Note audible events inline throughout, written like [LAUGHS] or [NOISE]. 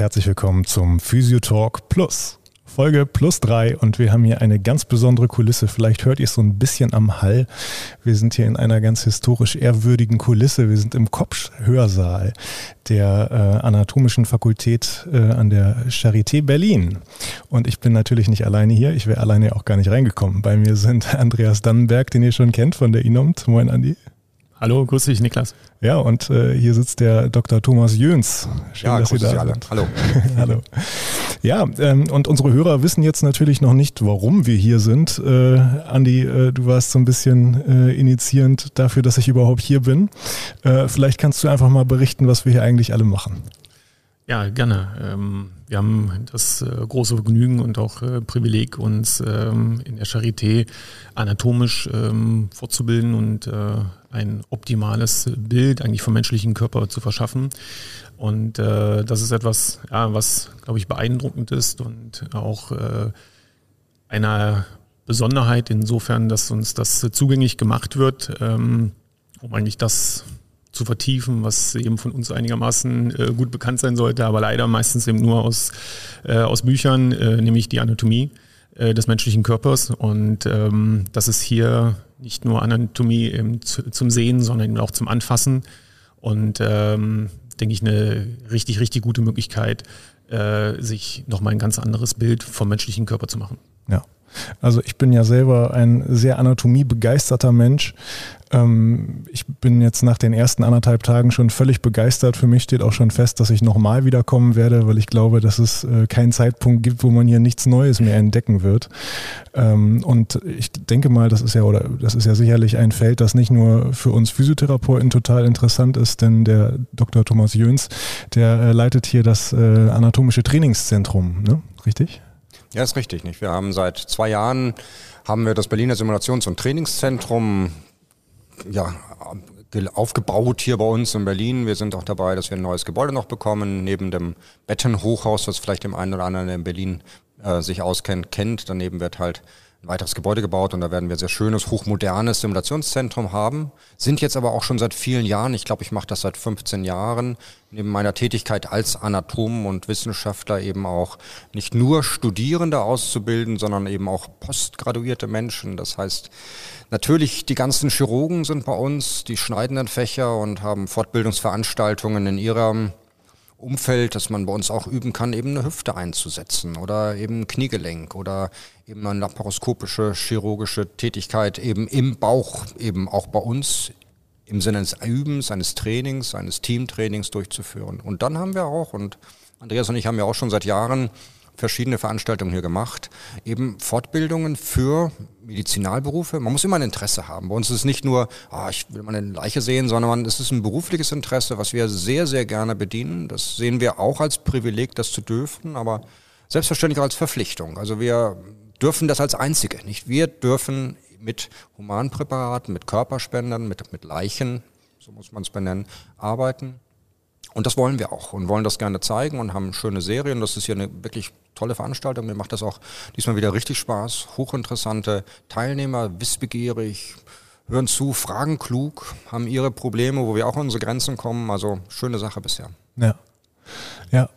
herzlich willkommen zum Physiotalk Plus. Folge plus drei und wir haben hier eine ganz besondere Kulisse. Vielleicht hört ihr es so ein bisschen am Hall. Wir sind hier in einer ganz historisch ehrwürdigen Kulisse. Wir sind im Kopsch-Hörsaal der äh, Anatomischen Fakultät äh, an der Charité Berlin. Und ich bin natürlich nicht alleine hier. Ich wäre alleine auch gar nicht reingekommen. Bei mir sind Andreas Dannenberg, den ihr schon kennt von der INOMT. Moin, Andi. Hallo, grüß dich, Niklas. Ja, und äh, hier sitzt der Dr. Thomas Jöns. Schön, ja, dass Sie da Sie alle. sind. Hallo. [LAUGHS] Hallo. Ja, ähm, und unsere Hörer wissen jetzt natürlich noch nicht, warum wir hier sind. Äh, Andi, äh, du warst so ein bisschen äh, initiierend dafür, dass ich überhaupt hier bin. Äh, vielleicht kannst du einfach mal berichten, was wir hier eigentlich alle machen. Ja, gerne. Ähm, wir haben das äh, große Vergnügen und auch äh, Privileg, uns ähm, in der Charité anatomisch ähm, fortzubilden und äh, ein optimales Bild eigentlich vom menschlichen Körper zu verschaffen. Und das ist etwas, was, glaube ich, beeindruckend ist und auch einer Besonderheit insofern, dass uns das zugänglich gemacht wird, um eigentlich das zu vertiefen, was eben von uns einigermaßen äh, gut bekannt sein sollte, aber leider meistens eben nur aus, äh, aus Büchern, äh, nämlich die Anatomie äh, des menschlichen Körpers. Und ähm, das ist hier nicht nur Anatomie zu, zum Sehen, sondern auch zum Anfassen. Und ähm, denke ich, eine richtig, richtig gute Möglichkeit, äh, sich nochmal ein ganz anderes Bild vom menschlichen Körper zu machen. Ja. Also ich bin ja selber ein sehr anatomiebegeisterter Mensch. Ähm, ich bin jetzt nach den ersten anderthalb Tagen schon völlig begeistert. Für mich steht auch schon fest, dass ich nochmal wiederkommen werde, weil ich glaube, dass es äh, keinen Zeitpunkt gibt, wo man hier nichts Neues mehr entdecken wird. Ähm, und ich denke mal, das ist ja oder das ist ja sicherlich ein Feld, das nicht nur für uns Physiotherapeuten total interessant ist, denn der Dr. Thomas Jöns, der äh, leitet hier das äh, anatomische Trainingszentrum, ne? Richtig? Ja, ist richtig. Nicht? Wir haben seit zwei Jahren haben wir das Berliner Simulations- und Trainingszentrum ja, aufgebaut hier bei uns in Berlin. Wir sind auch dabei, dass wir ein neues Gebäude noch bekommen, neben dem Bettenhochhaus, das vielleicht dem einen oder anderen in Berlin äh, sich auskennt, kennt. Daneben wird halt ein weiteres Gebäude gebaut und da werden wir sehr schönes, hochmodernes Simulationszentrum haben. Sind jetzt aber auch schon seit vielen Jahren, ich glaube, ich mache das seit 15 Jahren, neben meiner Tätigkeit als Anatom und Wissenschaftler eben auch nicht nur Studierende auszubilden, sondern eben auch postgraduierte Menschen. Das heißt, natürlich die ganzen Chirurgen sind bei uns, die schneidenden Fächer und haben Fortbildungsveranstaltungen in ihrem Umfeld, dass man bei uns auch üben kann, eben eine Hüfte einzusetzen oder eben Kniegelenk oder eben eine laparoskopische chirurgische Tätigkeit eben im Bauch, eben auch bei uns im Sinne des Übens, eines Trainings, eines Teamtrainings durchzuführen. Und dann haben wir auch, und Andreas und ich haben ja auch schon seit Jahren verschiedene Veranstaltungen hier gemacht, eben Fortbildungen für Medizinalberufe. Man muss immer ein Interesse haben. Bei uns ist es nicht nur, ah, ich will mal eine Leiche sehen, sondern man, es ist ein berufliches Interesse, was wir sehr, sehr gerne bedienen. Das sehen wir auch als Privileg, das zu dürfen, aber selbstverständlich auch als Verpflichtung. Also wir dürfen das als Einzige, nicht? Wir dürfen mit Humanpräparaten, mit Körperspendern, mit, mit Leichen, so muss man es benennen, arbeiten. Und das wollen wir auch und wollen das gerne zeigen und haben schöne Serien. Das ist hier eine wirklich tolle Veranstaltung. Mir macht das auch diesmal wieder richtig Spaß. Hochinteressante Teilnehmer, wissbegierig, hören zu, fragen klug, haben ihre Probleme, wo wir auch an unsere Grenzen kommen. Also schöne Sache bisher. Ja. Ja.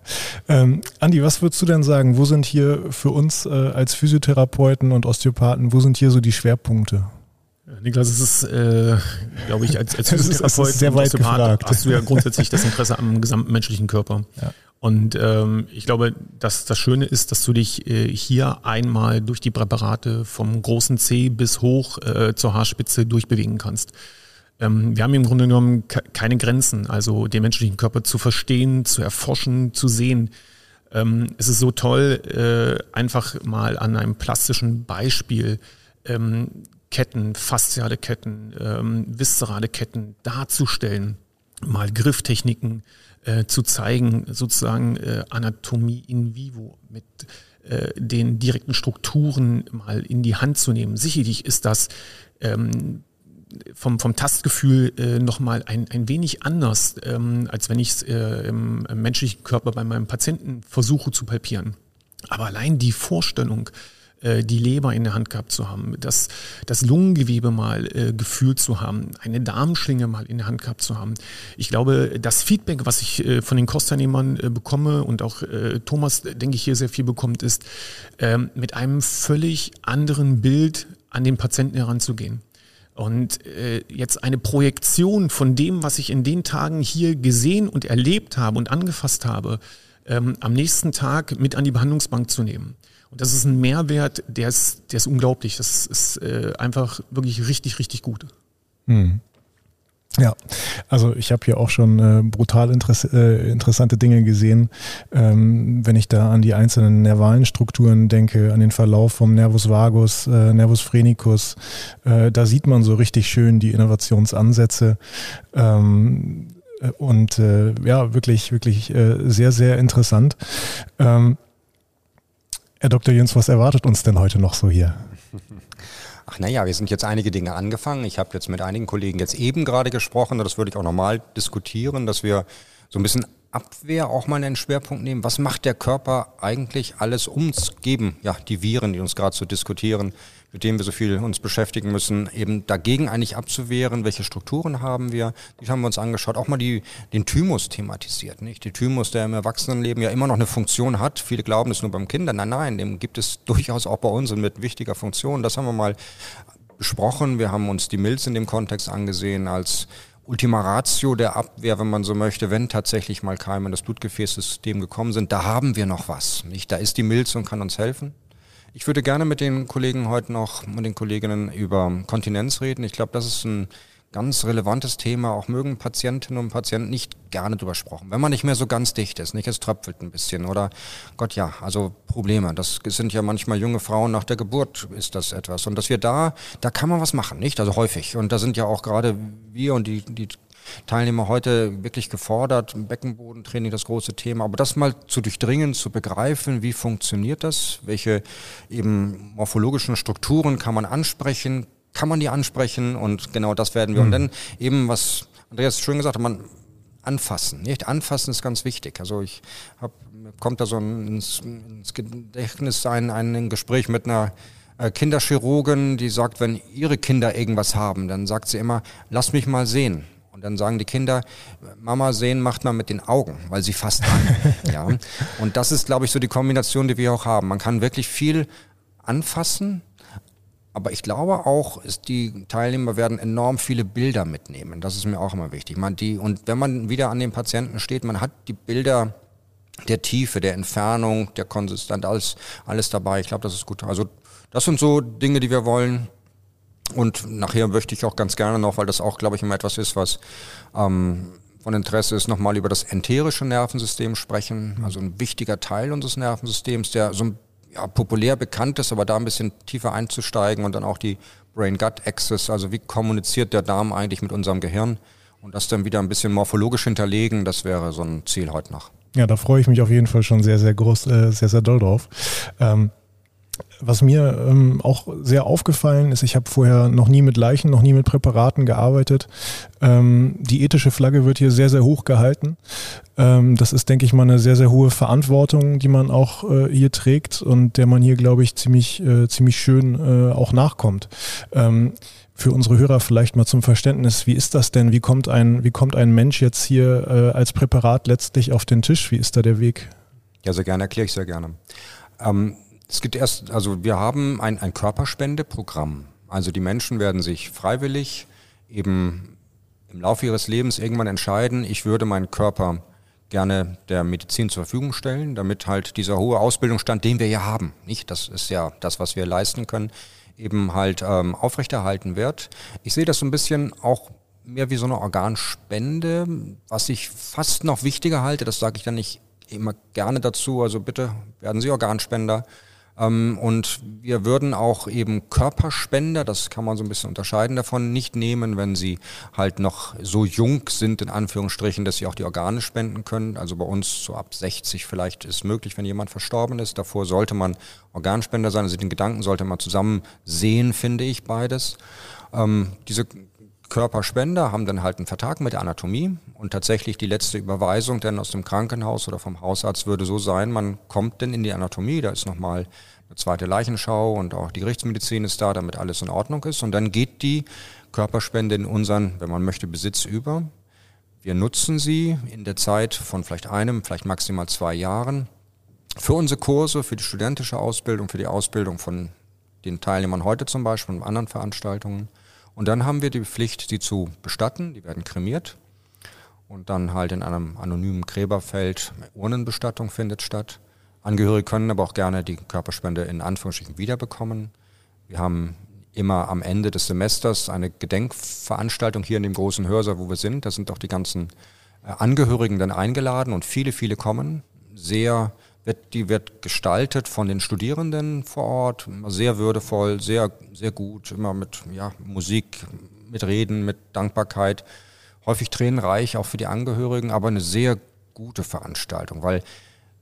Ähm, Andi, was würdest du denn sagen? Wo sind hier für uns äh, als Physiotherapeuten und Osteopathen, wo sind hier so die Schwerpunkte? Niklas, es ist, äh, glaube ich, als, als [LAUGHS] Physiotherapeut sehr weit gefragt. hast du ja grundsätzlich das Interesse am gesamten menschlichen Körper. Ja. Und ähm, ich glaube, dass das Schöne ist, dass du dich äh, hier einmal durch die Präparate vom großen C bis hoch äh, zur Haarspitze durchbewegen kannst. Ähm, wir haben im Grunde genommen keine Grenzen, also den menschlichen Körper zu verstehen, zu erforschen, zu sehen. Ähm, es ist so toll, äh, einfach mal an einem plastischen Beispiel ähm, Ketten, fasziale Ketten, ähm, viszerale Ketten darzustellen, mal Grifftechniken äh, zu zeigen, sozusagen äh, Anatomie in vivo mit äh, den direkten Strukturen mal in die Hand zu nehmen. Sicherlich ist das ähm, vom, vom Tastgefühl äh, nochmal ein, ein wenig anders, ähm, als wenn ich es äh, im, im menschlichen Körper bei meinem Patienten versuche zu palpieren. Aber allein die Vorstellung, die Leber in der Hand gehabt zu haben, das, das Lungengewebe mal äh, gefühlt zu haben, eine Darmschlinge mal in der Hand gehabt zu haben. Ich glaube, das Feedback, was ich äh, von den Kursteilnehmern äh, bekomme und auch äh, Thomas, denke ich, hier sehr viel bekommt, ist, ähm, mit einem völlig anderen Bild an den Patienten heranzugehen. Und äh, jetzt eine Projektion von dem, was ich in den Tagen hier gesehen und erlebt habe und angefasst habe, ähm, am nächsten Tag mit an die Behandlungsbank zu nehmen. Und das ist ein Mehrwert, der ist, der ist unglaublich. Das ist äh, einfach wirklich richtig, richtig gut. Hm. Ja, also ich habe hier auch schon äh, brutal interess äh, interessante Dinge gesehen, ähm, wenn ich da an die einzelnen nervalen Strukturen denke, an den Verlauf vom Nervus vagus, äh, Nervus phrenicus. Äh, da sieht man so richtig schön die Innovationsansätze. Ähm, und äh, ja, wirklich, wirklich äh, sehr, sehr interessant. Ähm, Herr Dr. Jens, was erwartet uns denn heute noch so hier? Ach naja, wir sind jetzt einige Dinge angefangen. Ich habe jetzt mit einigen Kollegen jetzt eben gerade gesprochen, das würde ich auch nochmal diskutieren, dass wir so ein bisschen Abwehr auch mal einen Schwerpunkt nehmen. Was macht der Körper eigentlich alles uns geben? Ja, die Viren, die uns gerade so diskutieren, mit denen wir so viel uns beschäftigen müssen, eben dagegen eigentlich abzuwehren. Welche Strukturen haben wir? Die haben wir uns angeschaut. Auch mal die, den Thymus thematisiert, nicht? Die Thymus, der im Erwachsenenleben ja immer noch eine Funktion hat. Viele glauben es nur beim Kindern. Nein, nein, dem gibt es durchaus auch bei uns und mit wichtiger Funktion. Das haben wir mal besprochen. Wir haben uns die Milz in dem Kontext angesehen als Ultima Ratio der Abwehr, wenn man so möchte, wenn tatsächlich mal Keime in das Blutgefäßsystem gekommen sind, da haben wir noch was. Nicht? Da ist die Milz und kann uns helfen. Ich würde gerne mit den Kollegen heute noch und den Kolleginnen über Kontinenz reden. Ich glaube, das ist ein ganz relevantes Thema. Auch mögen Patientinnen und Patienten nicht gerne drüber sprechen. Wenn man nicht mehr so ganz dicht ist, nicht? Es tröpfelt ein bisschen oder Gott ja, also Probleme. Das sind ja manchmal junge Frauen nach der Geburt ist das etwas. Und dass wir da, da kann man was machen, nicht? Also häufig. Und da sind ja auch gerade wir und die, die Teilnehmer heute wirklich gefordert. Beckenbodentraining, das große Thema. Aber das mal zu durchdringen, zu begreifen, wie funktioniert das? Welche eben morphologischen Strukturen kann man ansprechen? Kann man die ansprechen? Und genau das werden wir. Mhm. Und dann eben, was Andreas schön gesagt hat, man anfassen. Nicht anfassen ist ganz wichtig. Also ich habe kommt da so ins, ins Gedächtnis ein, ein Gespräch mit einer äh, Kinderchirurgin, die sagt, wenn ihre Kinder irgendwas haben, dann sagt sie immer, lass mich mal sehen. Und dann sagen die Kinder, Mama sehen macht man mit den Augen, weil sie fast an. [LAUGHS] ja. Und das ist, glaube ich, so die Kombination, die wir auch haben. Man kann wirklich viel anfassen, aber ich glaube auch, ist die Teilnehmer werden enorm viele Bilder mitnehmen. Das ist mir auch immer wichtig. Man die, und wenn man wieder an den Patienten steht, man hat die Bilder der Tiefe, der Entfernung, der Konsistenz, alles, alles dabei. Ich glaube, das ist gut. Also das sind so Dinge, die wir wollen. Und nachher möchte ich auch ganz gerne noch, weil das auch, glaube ich, immer etwas ist, was ähm, von Interesse ist, nochmal über das enterische Nervensystem sprechen. Also ein wichtiger Teil unseres Nervensystems, der so ja, populär bekannt ist, aber da ein bisschen tiefer einzusteigen und dann auch die Brain-Gut-Axis, also wie kommuniziert der Darm eigentlich mit unserem Gehirn und das dann wieder ein bisschen morphologisch hinterlegen, das wäre so ein Ziel heute noch. Ja, da freue ich mich auf jeden Fall schon sehr, sehr groß, äh, sehr, sehr doll drauf. Ähm, was mir ähm, auch sehr aufgefallen ist, ich habe vorher noch nie mit Leichen, noch nie mit Präparaten gearbeitet. Ähm, die ethische Flagge wird hier sehr, sehr hoch gehalten. Ähm, das ist, denke ich mal, eine sehr, sehr hohe Verantwortung, die man auch äh, hier trägt und der man hier, glaube ich, ziemlich, äh, ziemlich schön äh, auch nachkommt. Ähm, für unsere Hörer vielleicht mal zum Verständnis, wie ist das denn? Wie kommt ein, wie kommt ein Mensch jetzt hier äh, als Präparat letztlich auf den Tisch? Wie ist da der Weg? Ja, sehr gerne, erkläre ich sehr gerne. Ähm, es gibt erst, also wir haben ein, ein Körperspendeprogramm. Also die Menschen werden sich freiwillig eben im Laufe ihres Lebens irgendwann entscheiden, ich würde meinen Körper gerne der Medizin zur Verfügung stellen, damit halt dieser hohe Ausbildungsstand, den wir ja haben, nicht, das ist ja das, was wir leisten können, eben halt ähm, aufrechterhalten wird. Ich sehe das so ein bisschen auch mehr wie so eine Organspende, was ich fast noch wichtiger halte, das sage ich dann nicht immer gerne dazu, also bitte werden Sie Organspender. Ähm, und wir würden auch eben Körperspender, das kann man so ein bisschen unterscheiden davon, nicht nehmen, wenn sie halt noch so jung sind, in Anführungsstrichen, dass sie auch die Organe spenden können. Also bei uns so ab 60 vielleicht ist möglich, wenn jemand verstorben ist. Davor sollte man Organspender sein. Also den Gedanken sollte man zusammen sehen, finde ich beides. Ähm, diese Körperspender haben dann halt einen Vertrag mit der Anatomie und tatsächlich die letzte Überweisung dann aus dem Krankenhaus oder vom Hausarzt würde so sein, man kommt dann in die Anatomie, da ist nochmal eine zweite Leichenschau und auch die Gerichtsmedizin ist da, damit alles in Ordnung ist und dann geht die Körperspende in unseren, wenn man möchte, Besitz über. Wir nutzen sie in der Zeit von vielleicht einem, vielleicht maximal zwei Jahren für unsere Kurse, für die studentische Ausbildung, für die Ausbildung von den Teilnehmern heute zum Beispiel und anderen Veranstaltungen. Und dann haben wir die Pflicht, sie zu bestatten. Die werden kremiert. Und dann halt in einem anonymen Gräberfeld Urnenbestattung findet statt. Angehörige können aber auch gerne die Körperspende in Anführungsstrichen wiederbekommen. Wir haben immer am Ende des Semesters eine Gedenkveranstaltung hier in dem großen Hörsaal, wo wir sind. Da sind auch die ganzen äh, Angehörigen dann eingeladen und viele, viele kommen. Sehr wird, die wird gestaltet von den Studierenden vor Ort, sehr würdevoll, sehr, sehr gut, immer mit ja, Musik, mit Reden, mit Dankbarkeit, häufig tränenreich auch für die Angehörigen, aber eine sehr gute Veranstaltung, weil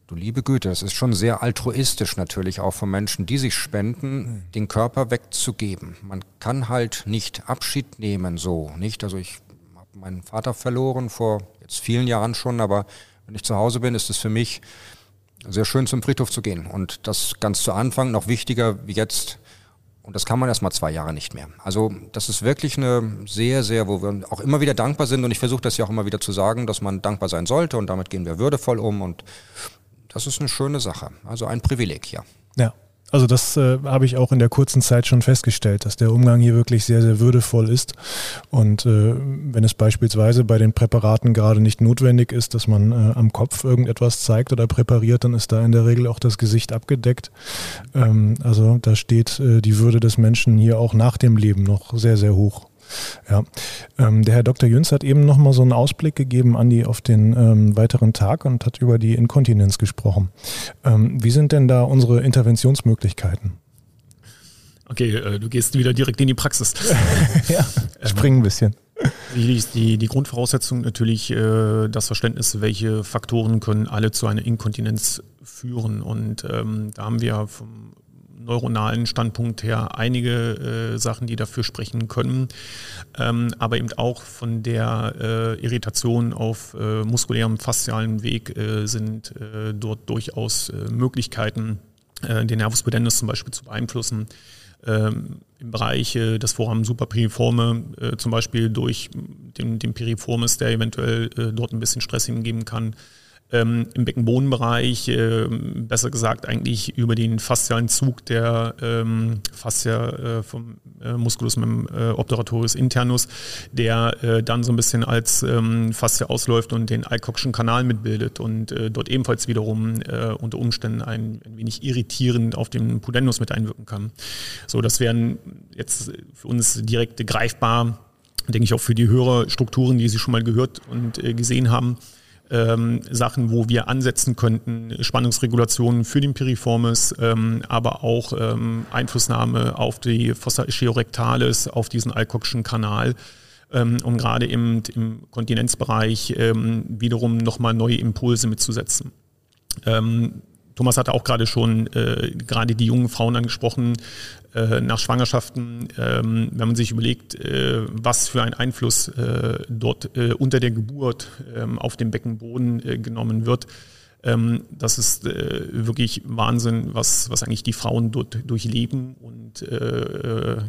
du liebe Güte, das ist schon sehr altruistisch natürlich auch von Menschen, die sich spenden, den Körper wegzugeben. Man kann halt nicht Abschied nehmen so, nicht? Also ich habe meinen Vater verloren vor jetzt vielen Jahren schon, aber wenn ich zu Hause bin, ist es für mich sehr schön zum Friedhof zu gehen. Und das ganz zu Anfang noch wichtiger wie jetzt. Und das kann man erst mal zwei Jahre nicht mehr. Also das ist wirklich eine sehr, sehr, wo wir auch immer wieder dankbar sind. Und ich versuche das ja auch immer wieder zu sagen, dass man dankbar sein sollte. Und damit gehen wir würdevoll um. Und das ist eine schöne Sache. Also ein Privileg hier. Ja, also das äh, habe ich auch in der kurzen Zeit schon festgestellt, dass der Umgang hier wirklich sehr, sehr würdevoll ist. Und äh, wenn es beispielsweise bei den Präparaten gerade nicht notwendig ist, dass man äh, am Kopf irgendetwas zeigt oder präpariert, dann ist da in der Regel auch das Gesicht abgedeckt. Ähm, also da steht äh, die Würde des Menschen hier auch nach dem Leben noch sehr, sehr hoch. Ja, ähm, der Herr Dr. Jüns hat eben nochmal so einen Ausblick gegeben, Andi, auf den ähm, weiteren Tag und hat über die Inkontinenz gesprochen. Ähm, wie sind denn da unsere Interventionsmöglichkeiten? Okay, äh, du gehst wieder direkt in die Praxis. [LAUGHS] ja, spring ein bisschen. Die, die, die Grundvoraussetzung natürlich äh, das Verständnis, welche Faktoren können alle zu einer Inkontinenz führen. Und ähm, da haben wir vom neuronalen Standpunkt her einige äh, Sachen, die dafür sprechen können, ähm, aber eben auch von der äh, Irritation auf äh, muskulärem faszialen Weg äh, sind äh, dort durchaus äh, Möglichkeiten, den Nervus pudendus zum Beispiel zu beeinflussen. Ähm, Im Bereich des Vorhabens Superpiriforme, zum Beispiel durch den, den Piriformis, der eventuell dort ein bisschen Stress hingeben kann, ähm, im Beckenbodenbereich, äh, besser gesagt eigentlich über den faszialen Zug der ähm, Fascia äh, vom äh, Musculus äh, obturatorius internus, der äh, dann so ein bisschen als ähm, Fascia ausläuft und den Alcockschen Kanal mitbildet und äh, dort ebenfalls wiederum unter Umständen ein, ein wenig irritierend auf den Pudendus mit einwirken kann. So, das wären jetzt für uns direkt greifbar, denke ich auch für die Hörerstrukturen, die Sie schon mal gehört und gesehen haben ähm, Sachen, wo wir ansetzen könnten, Spannungsregulationen für den Piriformis, ähm, aber auch ähm, Einflussnahme auf die Fossa ischiorectalis, auf diesen Alcockschen Kanal, ähm, um gerade im, im Kontinenzbereich ähm, wiederum nochmal neue Impulse mitzusetzen. Ähm, Thomas hatte auch gerade schon äh, gerade die jungen Frauen angesprochen, äh, nach Schwangerschaften, ähm, wenn man sich überlegt, äh, was für ein Einfluss äh, dort äh, unter der Geburt ähm, auf dem Beckenboden äh, genommen wird. Ähm, das ist wirklich Wahnsinn, was, was eigentlich die Frauen dort durchleben und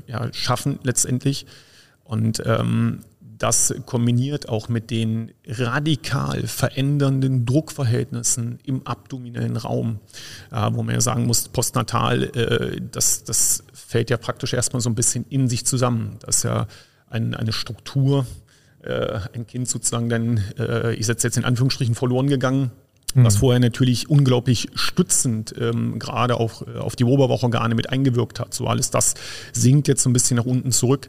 ja, schaffen letztendlich. Und ähm, das kombiniert auch mit den radikal verändernden Druckverhältnissen im abdominellen Raum, äh, wo man ja sagen muss, postnatal, äh, das, das fällt ja praktisch erstmal so ein bisschen in sich zusammen. Das ist ja ein, eine Struktur, äh, ein Kind sozusagen dann, ich setze jetzt in Anführungsstrichen, verloren gegangen, was mhm. vorher natürlich unglaublich stützend ähm, gerade auch äh, auf die Oberbauchorgane mit eingewirkt hat. So alles das sinkt jetzt so ein bisschen nach unten zurück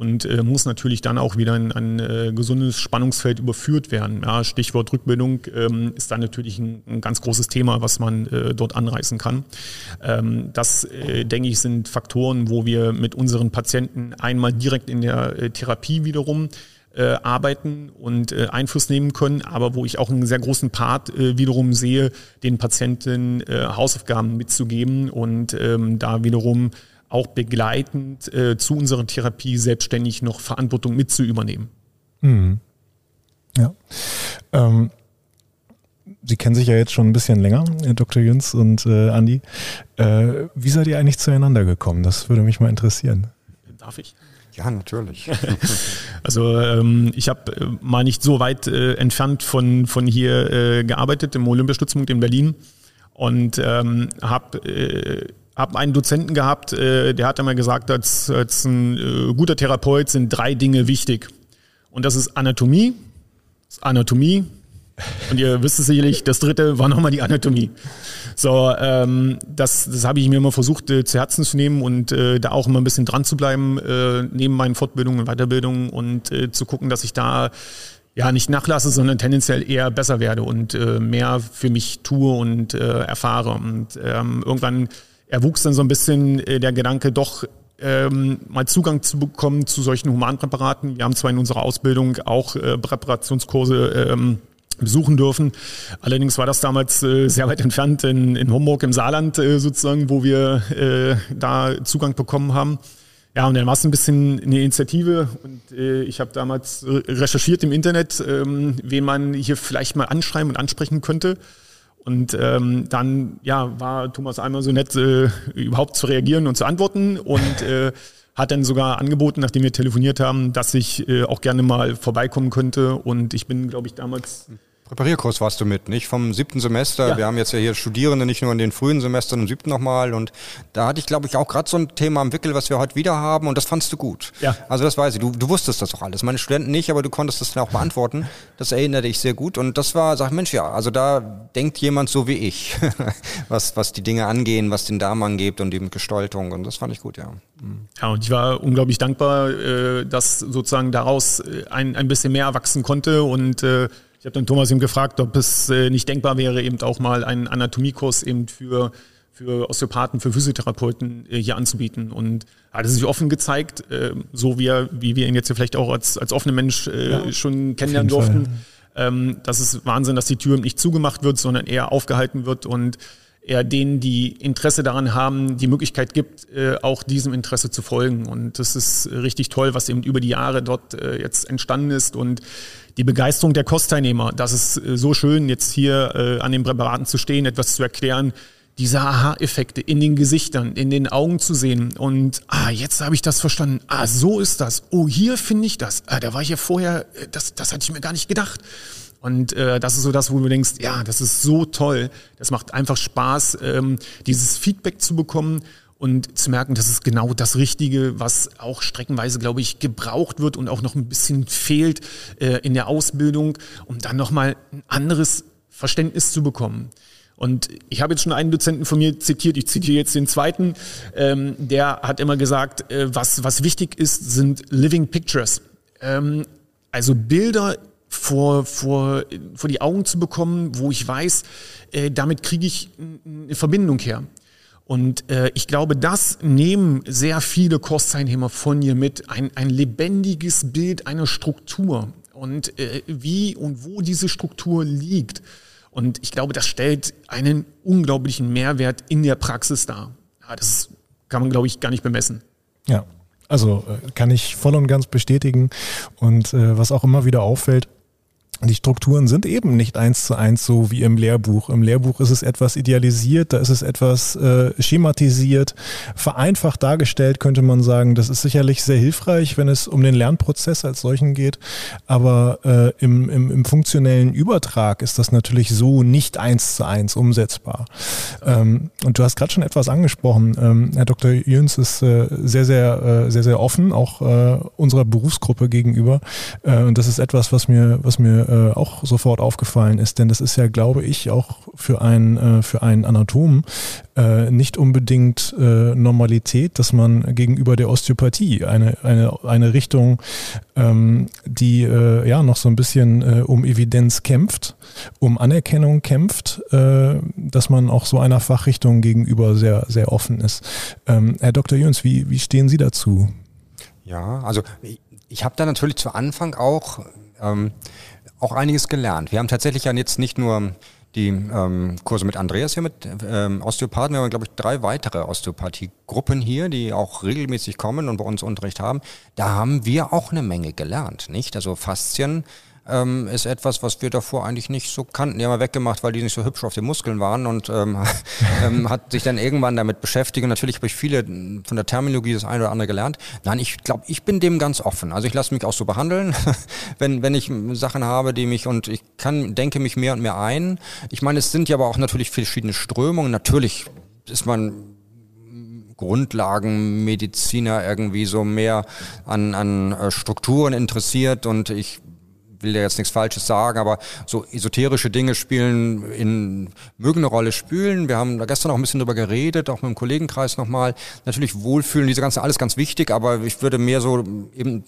und äh, muss natürlich dann auch wieder in ein äh, gesundes Spannungsfeld überführt werden. Ja, Stichwort Rückbildung ähm, ist dann natürlich ein, ein, ganz großes Thema, was man äh, dort anreißen kann. Ähm, das, äh, denke ich, sind Faktoren, wo wir mit unseren Patienten einmal direkt in der äh, Therapie wiederum äh, arbeiten und äh, Einfluss nehmen können, aber wo ich auch einen sehr großen Part äh, wiederum sehe, den Patienten äh, Hausaufgaben mitzugeben und ähm, da wiederum auch begleitend äh, zu unserer Therapie selbstständig noch Verantwortung mit zu übernehmen. Mhm. Ja. Ähm, Sie kennen sich ja jetzt schon ein bisschen länger, Herr Dr. Jüns und äh, Andi. Äh, wie seid ihr eigentlich zueinander gekommen? Das würde mich mal interessieren. Darf ich? Ja, natürlich. [LAUGHS] also ähm, ich habe äh, mal nicht so weit äh, entfernt von, von hier äh, gearbeitet, im Olympiastützpunkt in Berlin und ähm, habe äh, hab einen Dozenten gehabt, äh, der hat einmal gesagt, als, als ein äh, guter Therapeut sind drei Dinge wichtig. Und das ist Anatomie, das ist Anatomie und ihr wisst es sicherlich, das dritte war nochmal die Anatomie. So, ähm, das, das habe ich mir immer versucht äh, zu Herzen zu nehmen und äh, da auch immer ein bisschen dran zu bleiben, äh, neben meinen Fortbildungen und Weiterbildungen und äh, zu gucken, dass ich da ja nicht nachlasse, sondern tendenziell eher besser werde und äh, mehr für mich tue und äh, erfahre. Und ähm, irgendwann erwuchs dann so ein bisschen äh, der Gedanke, doch ähm, mal Zugang zu bekommen zu solchen Humanpräparaten. Wir haben zwar in unserer Ausbildung auch äh, Präparationskurse ähm, besuchen dürfen. Allerdings war das damals äh, sehr weit entfernt in, in Homburg im Saarland äh, sozusagen, wo wir äh, da Zugang bekommen haben. Ja, und dann war es ein bisschen eine Initiative und äh, ich habe damals recherchiert im Internet, ähm, wen man hier vielleicht mal anschreiben und ansprechen könnte. Und ähm, dann ja, war Thomas einmal so nett, äh, überhaupt zu reagieren und zu antworten und äh, hat dann sogar angeboten, nachdem wir telefoniert haben, dass ich äh, auch gerne mal vorbeikommen könnte. Und ich bin, glaube ich, damals Präparierkurs warst du mit, nicht? Vom siebten Semester. Ja. Wir haben jetzt ja hier Studierende, nicht nur in den frühen Semestern, im siebten nochmal. Und da hatte ich, glaube ich, auch gerade so ein Thema am Wickel, was wir heute wieder haben. Und das fandst du gut. Ja. Also das weiß ich. Du, du wusstest das auch alles. Meine Studenten nicht, aber du konntest das dann auch beantworten. [LAUGHS] Das erinnerte ich sehr gut. Und das war, sag Mensch, ja, also da denkt jemand so wie ich, [LAUGHS] was, was die Dinge angehen, was den Darm angeht und die Gestaltung. Und das fand ich gut, ja. Ja, und ich war unglaublich dankbar, äh, dass sozusagen daraus äh, ein, ein bisschen mehr erwachsen konnte und äh, ich habe dann Thomas eben gefragt, ob es äh, nicht denkbar wäre, eben auch mal einen Anatomiekurs eben für, für Osteopathen, für Physiotherapeuten äh, hier anzubieten. Und hat es sich offen gezeigt, äh, so wie, er, wie wir ihn jetzt hier vielleicht auch als, als offener Mensch ja, schon kennenlernen durften. Ähm, das ist Wahnsinn, dass die Tür nicht zugemacht wird, sondern eher aufgehalten wird und er denen, die Interesse daran haben, die Möglichkeit gibt, auch diesem Interesse zu folgen. Und das ist richtig toll, was eben über die Jahre dort jetzt entstanden ist und die Begeisterung der Kostteilnehmer. Das ist äh, so schön, jetzt hier an den Präparaten zu stehen, etwas zu erklären, diese Aha-Effekte in den Gesichtern, in den Augen zu sehen und ah, jetzt habe ich das verstanden. Ah, so ist das. Oh, hier finde ich das. Ah, da war ich ja vorher, das, das hatte ich mir gar nicht gedacht. Und äh, das ist so das, wo du denkst, ja, das ist so toll. Das macht einfach Spaß, ähm, dieses Feedback zu bekommen und zu merken, das ist genau das Richtige, was auch streckenweise, glaube ich, gebraucht wird und auch noch ein bisschen fehlt äh, in der Ausbildung, um dann nochmal ein anderes Verständnis zu bekommen. Und ich habe jetzt schon einen Dozenten von mir zitiert, ich zitiere jetzt den zweiten, ähm, der hat immer gesagt, äh, was, was wichtig ist, sind Living Pictures. Ähm, also Bilder vor, vor, vor die Augen zu bekommen, wo ich weiß, äh, damit kriege ich eine Verbindung her. Und äh, ich glaube, das nehmen sehr viele Kursteilnehmer von dir mit. Ein, ein lebendiges Bild einer Struktur und äh, wie und wo diese Struktur liegt. Und ich glaube, das stellt einen unglaublichen Mehrwert in der Praxis dar. Ja, das kann man, glaube ich, gar nicht bemessen. Ja, also äh, kann ich voll und ganz bestätigen. Und äh, was auch immer wieder auffällt, die Strukturen sind eben nicht eins zu eins so wie im Lehrbuch. Im Lehrbuch ist es etwas idealisiert, da ist es etwas äh, schematisiert, vereinfacht dargestellt, könnte man sagen. Das ist sicherlich sehr hilfreich, wenn es um den Lernprozess als solchen geht. Aber äh, im, im, im funktionellen Übertrag ist das natürlich so nicht eins zu eins umsetzbar. Ähm, und du hast gerade schon etwas angesprochen. Ähm, Herr Dr. Jöns ist äh, sehr, sehr, äh, sehr, sehr offen, auch äh, unserer Berufsgruppe gegenüber. Äh, und das ist etwas, was mir, was mir äh, auch sofort aufgefallen ist, denn das ist ja, glaube ich, auch für einen, äh, für einen Anatomen äh, nicht unbedingt äh, Normalität, dass man gegenüber der Osteopathie eine, eine, eine Richtung, ähm, die äh, ja noch so ein bisschen äh, um Evidenz kämpft, um Anerkennung kämpft, dass man auch so einer Fachrichtung gegenüber sehr, sehr offen ist. Ähm, Herr Dr. Jöns, wie, wie stehen Sie dazu? Ja, also ich, ich habe da natürlich zu Anfang auch ähm, auch einiges gelernt. Wir haben tatsächlich ja jetzt nicht nur die ähm, Kurse mit Andreas hier, mit ähm, Osteopathen. Wir haben, glaube ich, drei weitere Osteopathiegruppen hier, die auch regelmäßig kommen und bei uns Unterricht haben. Da haben wir auch eine Menge gelernt, nicht? Also Faszien ähm, ist etwas, was wir davor eigentlich nicht so kannten. Die haben wir weggemacht, weil die nicht so hübsch auf den Muskeln waren und ähm, [LAUGHS] ähm, hat sich dann irgendwann damit beschäftigt. Und natürlich habe ich viele von der Terminologie das eine oder andere gelernt. Nein, ich glaube, ich bin dem ganz offen. Also ich lasse mich auch so behandeln, [LAUGHS] wenn, wenn ich Sachen habe, die mich und ich kann, denke mich mehr und mehr ein. Ich meine, es sind ja aber auch natürlich verschiedene Strömungen. Natürlich ist man Grundlagenmediziner irgendwie so mehr an, an äh, Strukturen interessiert und ich will ja jetzt nichts Falsches sagen, aber so esoterische Dinge spielen in, mögen eine Rolle spielen. Wir haben da gestern auch ein bisschen drüber geredet, auch mit dem Kollegenkreis nochmal. Natürlich Wohlfühlen, diese ganze, alles ganz wichtig, aber ich würde mehr so eben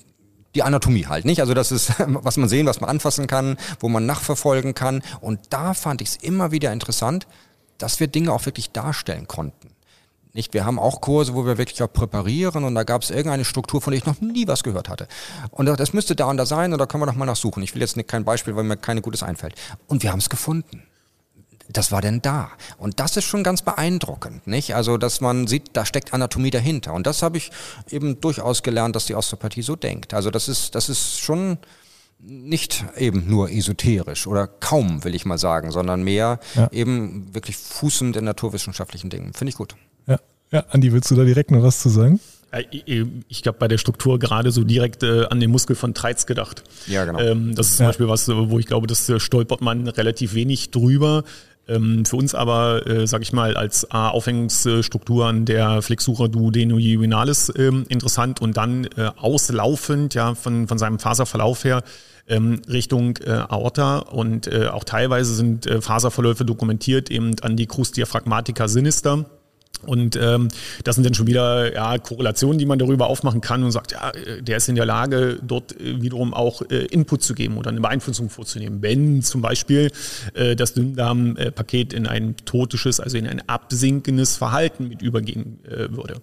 die Anatomie halt, nicht? Also das ist, [LAUGHS] was man sehen, was man anfassen kann, wo man nachverfolgen kann. Und da fand ich es immer wieder interessant, dass wir Dinge auch wirklich darstellen konnten. Nicht? Wir haben auch Kurse, wo wir wirklich auch präparieren und da gab es irgendeine Struktur, von der ich noch nie was gehört hatte. Und das müsste da und da sein und da können wir noch mal nachsuchen. Ich will jetzt nicht kein Beispiel, weil mir keine Gutes einfällt. Und wir haben es gefunden. Das war denn da. Und das ist schon ganz beeindruckend, nicht? Also, dass man sieht, da steckt Anatomie dahinter. Und das habe ich eben durchaus gelernt, dass die Osteopathie so denkt. Also, das ist, das ist schon nicht eben nur esoterisch oder kaum, will ich mal sagen, sondern mehr ja. eben wirklich fußend in naturwissenschaftlichen Dingen. Finde ich gut. Ja. Andi, willst du da direkt noch was zu sagen? Ich habe bei der Struktur gerade so direkt äh, an den Muskel von Treiz gedacht. Ja, genau. Ähm, das ist zum ja. Beispiel was, wo ich glaube, das äh, stolpert man relativ wenig drüber. Ähm, für uns aber, äh, sage ich mal, als A, Aufhängungsstruktur an der Flexura duodenioinalis ähm, interessant und dann äh, auslaufend ja von, von seinem Faserverlauf her ähm, Richtung äh, Aorta und äh, auch teilweise sind äh, Faserverläufe dokumentiert eben an die Crus diaphragmatica sinister und ähm, das sind dann schon wieder ja, Korrelationen, die man darüber aufmachen kann und sagt, ja, äh, der ist in der Lage, dort äh, wiederum auch äh, Input zu geben oder eine Beeinflussung vorzunehmen. Wenn zum Beispiel äh, das Dünndarmpaket in ein totisches, also in ein absinkendes Verhalten mit übergehen äh, würde.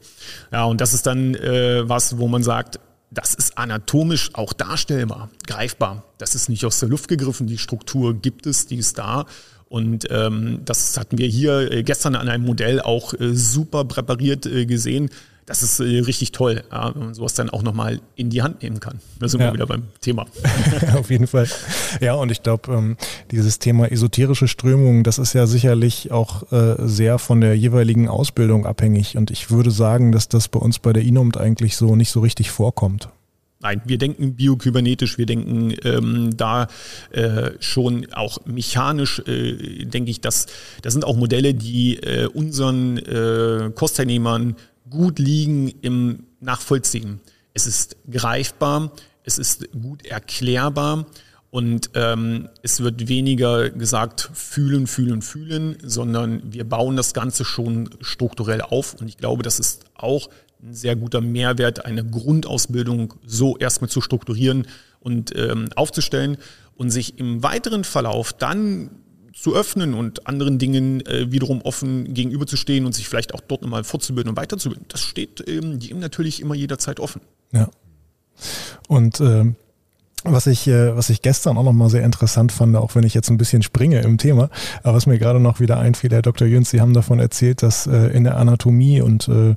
Ja, und das ist dann äh, was, wo man sagt, das ist anatomisch auch darstellbar, greifbar. Das ist nicht aus der Luft gegriffen. Die Struktur gibt es, die ist da. Und ähm, das hatten wir hier äh, gestern an einem Modell auch äh, super präpariert äh, gesehen. Das ist äh, richtig toll, ja, wenn man sowas dann auch nochmal in die Hand nehmen kann. Da sind ja. wir wieder beim Thema. [LAUGHS] Auf jeden Fall. Ja, und ich glaube, ähm, dieses Thema esoterische Strömungen, das ist ja sicherlich auch äh, sehr von der jeweiligen Ausbildung abhängig. Und ich würde sagen, dass das bei uns bei der INOMT eigentlich so nicht so richtig vorkommt. Nein, wir denken biokybernetisch, wir denken ähm, da äh, schon auch mechanisch, äh, denke ich, dass das sind auch Modelle, die äh, unseren äh, Kursteilnehmern gut liegen im Nachvollziehen. Es ist greifbar, es ist gut erklärbar und ähm, es wird weniger gesagt, fühlen, fühlen, fühlen, sondern wir bauen das Ganze schon strukturell auf. Und ich glaube, das ist auch ein sehr guter Mehrwert, eine Grundausbildung so erstmal zu strukturieren und ähm, aufzustellen und sich im weiteren Verlauf dann zu öffnen und anderen Dingen äh, wiederum offen gegenüberzustehen und sich vielleicht auch dort nochmal fortzubilden und weiterzubilden. Das steht ähm, ihm natürlich immer jederzeit offen. Ja. Und ähm was ich, äh, was ich gestern auch nochmal sehr interessant fand, auch wenn ich jetzt ein bisschen springe im Thema, aber was mir gerade noch wieder einfiel, Herr Dr. Jüns, Sie haben davon erzählt, dass äh, in der Anatomie und äh,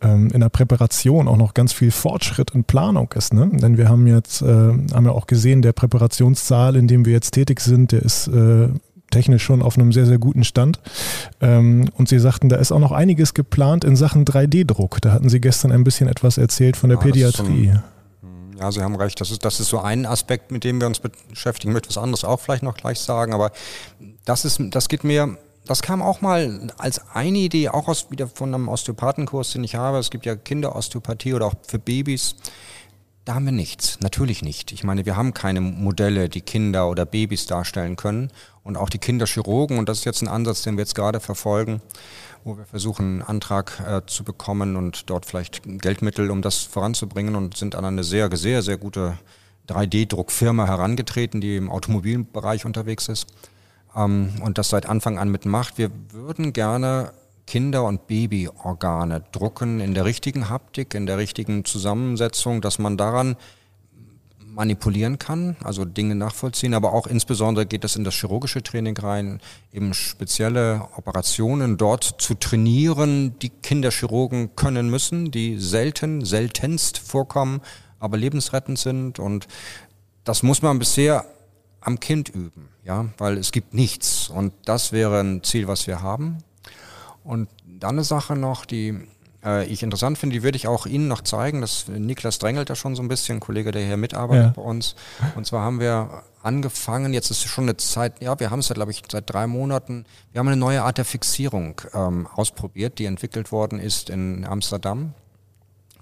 ähm, in der Präparation auch noch ganz viel Fortschritt und Planung ist. Ne? Denn wir haben jetzt, haben ja auch gesehen, der Präparationssaal, in dem wir jetzt tätig sind, der ist technisch schon auf einem sehr, sehr guten Stand. Ähm, und Sie sagten, da ist auch noch einiges geplant in Sachen 3D-Druck. Da hatten Sie gestern ein bisschen etwas erzählt von der ja, Pädiatrie. Ja, Sie haben recht. Das ist, das ist so ein Aspekt, mit dem wir uns beschäftigen. Ich möchte was anderes auch vielleicht noch gleich sagen, aber das ist, das geht mir, das kam auch mal als eine Idee, auch aus, wieder von einem Osteopathenkurs, den ich habe. Es gibt ja Kinderosteopathie oder auch für Babys. Da haben wir nichts. Natürlich nicht. Ich meine, wir haben keine Modelle, die Kinder oder Babys darstellen können. Und auch die Kinderchirurgen, und das ist jetzt ein Ansatz, den wir jetzt gerade verfolgen, wo wir versuchen, einen Antrag äh, zu bekommen und dort vielleicht Geldmittel, um das voranzubringen und sind an eine sehr, sehr, sehr gute 3D-Druckfirma herangetreten, die im Automobilbereich unterwegs ist ähm, und das seit Anfang an mitmacht. Wir würden gerne Kinder- und Babyorgane drucken in der richtigen Haptik, in der richtigen Zusammensetzung, dass man daran manipulieren kann, also Dinge nachvollziehen, aber auch insbesondere geht es in das chirurgische Training rein, eben spezielle Operationen dort zu trainieren, die Kinderchirurgen können müssen, die selten, seltenst vorkommen, aber lebensrettend sind und das muss man bisher am Kind üben, ja, weil es gibt nichts und das wäre ein Ziel, was wir haben. Und dann eine Sache noch, die äh, ich interessant finde, die würde ich auch Ihnen noch zeigen. Das Niklas drängelt da schon so ein bisschen, ein Kollege, der hier mitarbeitet ja. bei uns. Und zwar haben wir angefangen, jetzt ist schon eine Zeit, ja, wir haben es ja, glaube ich, seit drei Monaten, wir haben eine neue Art der Fixierung ähm, ausprobiert, die entwickelt worden ist in Amsterdam.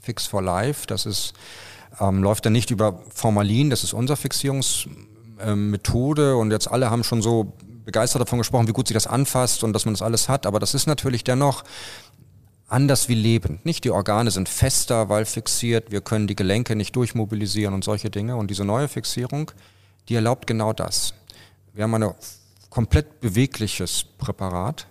Fix for Life, das ist, ähm, läuft dann nicht über Formalin, das ist unser Fixierungsmethode ähm, und jetzt alle haben schon so begeistert davon gesprochen, wie gut sich das anfasst und dass man das alles hat, aber das ist natürlich dennoch anders wie lebend. Nicht die Organe sind fester, weil fixiert, wir können die Gelenke nicht durchmobilisieren und solche Dinge. Und diese neue Fixierung, die erlaubt genau das. Wir haben ein komplett bewegliches Präparat,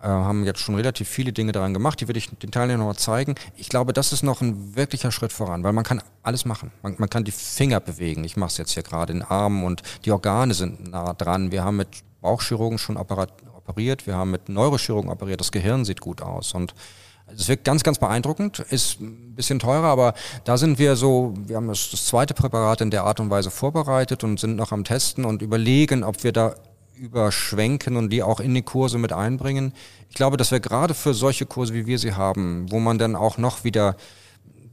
äh, haben jetzt schon relativ viele Dinge daran gemacht, die würde ich den Teilnehmern noch zeigen. Ich glaube, das ist noch ein wirklicher Schritt voran, weil man kann alles machen. Man, man kann die Finger bewegen. Ich mache es jetzt hier gerade in den Armen und die Organe sind nah dran. Wir haben mit Bauchchirurgen schon operiert, wir haben mit Neurochirurgen operiert, das Gehirn sieht gut aus und es wirkt ganz, ganz beeindruckend, ist ein bisschen teurer, aber da sind wir so, wir haben das, das, zweite Präparat in der Art und Weise vorbereitet und sind noch am Testen und überlegen, ob wir da überschwenken und die auch in die Kurse mit einbringen. Ich glaube, dass wir gerade für solche Kurse, wie wir sie haben, wo man dann auch noch wieder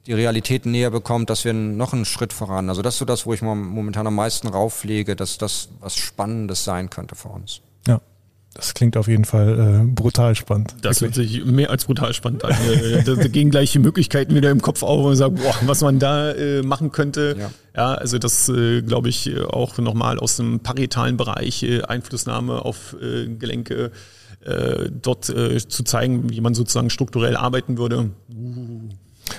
die Realität näher bekommt, dass wir noch einen Schritt voran. Also das ist so das, wo ich momentan am meisten raufflege, dass das was Spannendes sein könnte für uns. Ja. Das klingt auf jeden Fall äh, brutal spannend. Das hört sich mehr als brutal spannend an. Äh, da gehen gleich die Möglichkeiten wieder im Kopf auf und sagen, boah, was man da äh, machen könnte. Ja, ja also das äh, glaube ich auch nochmal aus dem paritalen Bereich äh, Einflussnahme auf äh, Gelenke äh, dort äh, zu zeigen, wie man sozusagen strukturell arbeiten würde. Uh.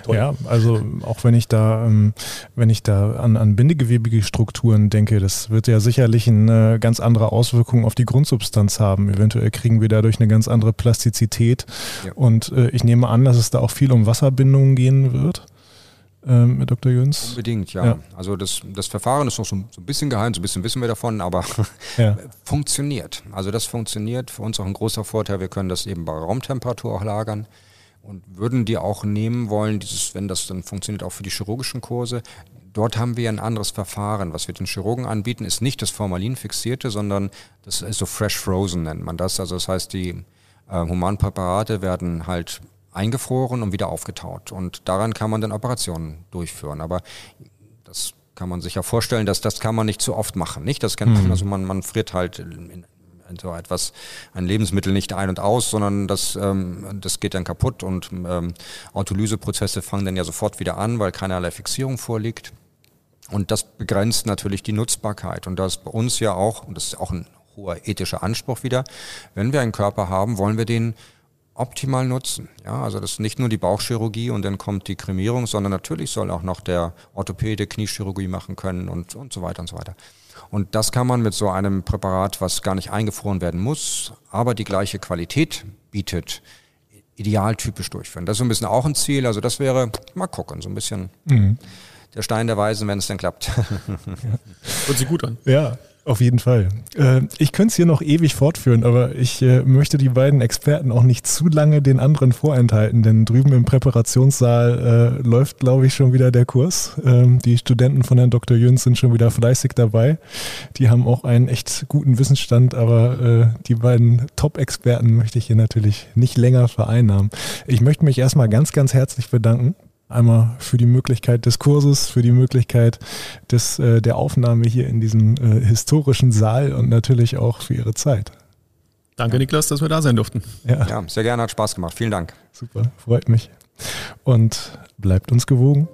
Toll. Ja, also auch wenn ich da, ähm, wenn ich da an, an bindegewebige Strukturen denke, das wird ja sicherlich eine ganz andere Auswirkung auf die Grundsubstanz haben. Eventuell kriegen wir dadurch eine ganz andere Plastizität. Ja. Und äh, ich nehme an, dass es da auch viel um Wasserbindungen gehen wird. Ähm, mit Dr. Jöns? Unbedingt, ja. ja. Also das, das Verfahren ist noch so, so, ein bisschen geheim, so ein bisschen wissen wir davon, aber [LAUGHS] ja. [LAUGHS] funktioniert. Also das funktioniert. Für uns auch ein großer Vorteil. Wir können das eben bei Raumtemperatur auch lagern und würden die auch nehmen wollen, dieses, wenn das dann funktioniert, auch für die chirurgischen Kurse. Dort haben wir ein anderes Verfahren. Was wir den Chirurgen anbieten, ist nicht das Formalin fixierte, sondern das ist so fresh frozen nennt man das. Also das heißt, die äh, Humanpräparate werden halt eingefroren und wieder aufgetaut. Und daran kann man dann Operationen durchführen. Aber das kann man sich ja vorstellen, dass das kann man nicht zu oft machen. Nicht? Das man, mhm. also man, man friert halt in so etwas, ein Lebensmittel nicht ein und aus, sondern das, ähm, das geht dann kaputt und ähm, Autolyseprozesse fangen dann ja sofort wieder an, weil keinerlei Fixierung vorliegt. Und das begrenzt natürlich die Nutzbarkeit. Und das ist bei uns ja auch, und das ist auch ein hoher ethischer Anspruch wieder, wenn wir einen Körper haben, wollen wir den optimal nutzen. Ja, also das ist nicht nur die Bauchchirurgie und dann kommt die Kremierung, sondern natürlich soll auch noch der Orthopäde Kniechirurgie machen können und, und so weiter und so weiter. Und das kann man mit so einem Präparat, was gar nicht eingefroren werden muss, aber die gleiche Qualität bietet, idealtypisch durchführen. Das ist so ein bisschen auch ein Ziel. Also das wäre, mal gucken, so ein bisschen mhm. der Stein der Weisen, wenn es dann klappt. [LAUGHS] Hört sich gut an. Ja. Auf jeden Fall. Äh, ich könnte es hier noch ewig fortführen, aber ich äh, möchte die beiden Experten auch nicht zu lange den anderen vorenthalten, denn drüben im Präparationssaal äh, läuft, glaube ich, schon wieder der Kurs. Ähm, die Studenten von Herrn Dr. Jöns sind schon wieder fleißig dabei. Die haben auch einen echt guten Wissensstand, aber die beiden Top-Experten möchte ich hier natürlich nicht länger vereinnahmen. Ich möchte mich erstmal ganz, ganz herzlich bedanken Einmal für die Möglichkeit des Kurses, für die Möglichkeit des, äh, der Aufnahme hier in diesem äh, historischen Saal und natürlich auch für Ihre Zeit. Danke, ja. Niklas, dass wir da sein durften. Ja. ja, sehr gerne, hat Spaß gemacht. Vielen Dank. Super, freut mich. Und bleibt uns gewogen.